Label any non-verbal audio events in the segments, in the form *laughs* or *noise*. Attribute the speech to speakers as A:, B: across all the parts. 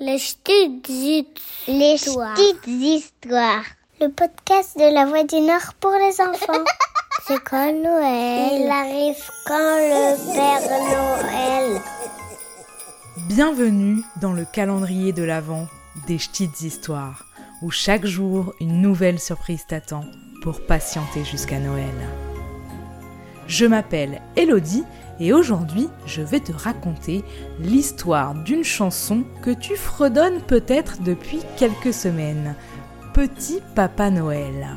A: Les petites
B: Les
A: histoires.
B: petites histoires.
A: Le podcast de la Voix du Nord pour les enfants. *laughs* C'est quand Noël
B: Il arrive quand le Père Noël.
C: Bienvenue dans le calendrier de l'Avent des petites histoires, où chaque jour une nouvelle surprise t'attend pour patienter jusqu'à Noël. Je m'appelle Elodie et aujourd'hui je vais te raconter l'histoire d'une chanson que tu fredonnes peut-être depuis quelques semaines. Petit Papa Noël.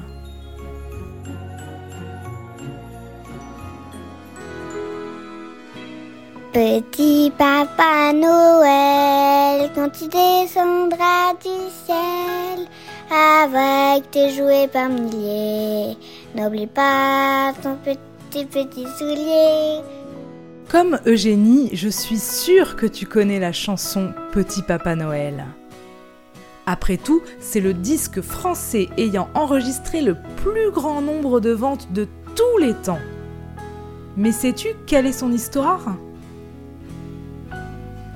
A: Petit Papa Noël, quand tu descendras du ciel avec tes jouets par milliers, n'oublie pas ton petit petit soulier.
C: Comme Eugénie, je suis sûre que tu connais la chanson Petit Papa Noël. Après tout, c'est le disque français ayant enregistré le plus grand nombre de ventes de tous les temps. Mais sais-tu quelle est son histoire?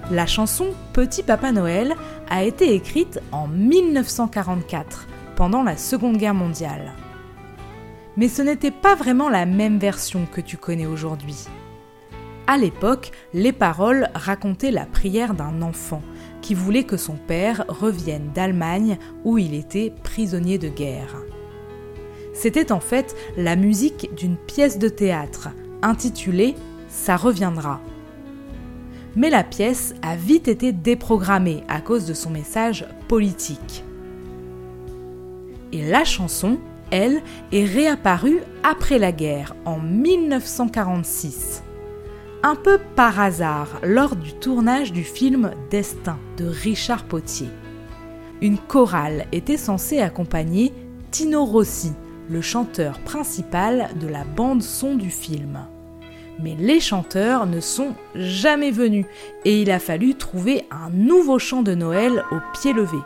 C: La chanson Petit Papa Noël a été écrite en 1944, pendant la Seconde Guerre mondiale. Mais ce n'était pas vraiment la même version que tu connais aujourd'hui. À l'époque, les paroles racontaient la prière d'un enfant qui voulait que son père revienne d'Allemagne où il était prisonnier de guerre. C'était en fait la musique d'une pièce de théâtre intitulée Ça reviendra. Mais la pièce a vite été déprogrammée à cause de son message politique. Et la chanson, elle, est réapparue après la guerre, en 1946 un peu par hasard lors du tournage du film Destin de Richard Potier. Une chorale était censée accompagner Tino Rossi, le chanteur principal de la bande son du film. Mais les chanteurs ne sont jamais venus et il a fallu trouver un nouveau chant de Noël au pied levé.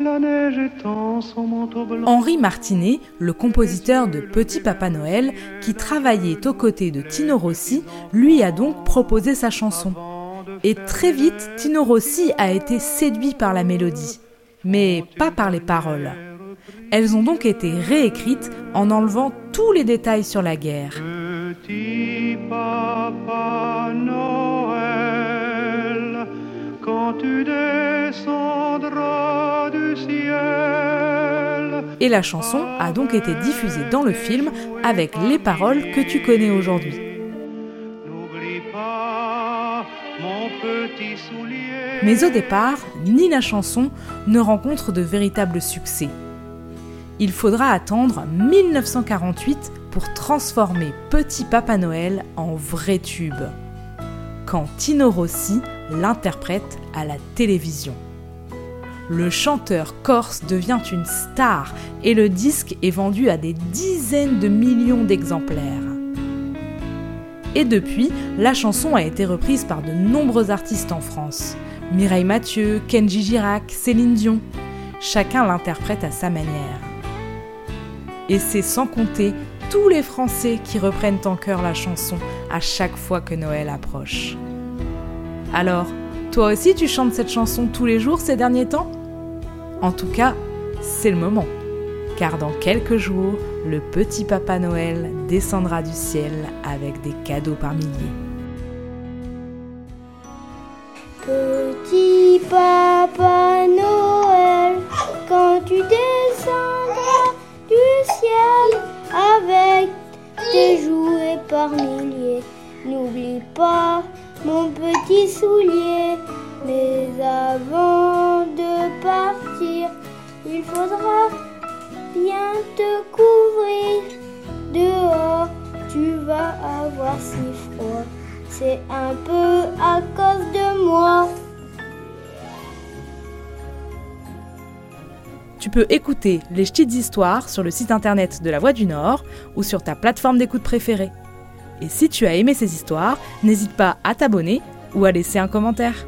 D: La neige étend son manteau blanc.
C: Henri Martinet, le compositeur de Petit Papa Noël, qui travaillait aux côtés de Tino Rossi, lui a donc proposé sa chanson. Et très vite, Tino Rossi a été séduit par la mélodie, mais pas par les paroles. Elles ont donc été réécrites en enlevant tous les détails sur la guerre.
D: Petit papa Noël, quand tu
C: Et la chanson a donc été diffusée dans le film avec les paroles que tu connais aujourd'hui.
D: N'oublie pas mon petit soulier.
C: Mais au départ, ni la chanson ne rencontre de véritable succès. Il faudra attendre 1948 pour transformer Petit Papa Noël en vrai tube, quand Tino Rossi l'interprète à la télévision. Le chanteur corse devient une star et le disque est vendu à des dizaines de millions d'exemplaires. Et depuis, la chanson a été reprise par de nombreux artistes en France. Mireille Mathieu, Kenji Girac, Céline Dion. Chacun l'interprète à sa manière. Et c'est sans compter tous les Français qui reprennent en chœur la chanson à chaque fois que Noël approche. Alors, toi aussi tu chantes cette chanson tous les jours ces derniers temps? En tout cas, c'est le moment. Car dans quelques jours, le petit Papa Noël descendra du ciel avec des cadeaux par milliers.
A: Petit Papa Noël, quand tu descendras du ciel avec tes jouets par milliers, n'oublie pas mon petit soulier. Mais avant il faudra bien te couvrir. Dehors, tu vas avoir si froid. C'est un peu à cause de moi.
C: Tu peux écouter les petites histoires sur le site internet de La Voix du Nord ou sur ta plateforme d'écoute préférée. Et si tu as aimé ces histoires, n'hésite pas à t'abonner ou à laisser un commentaire.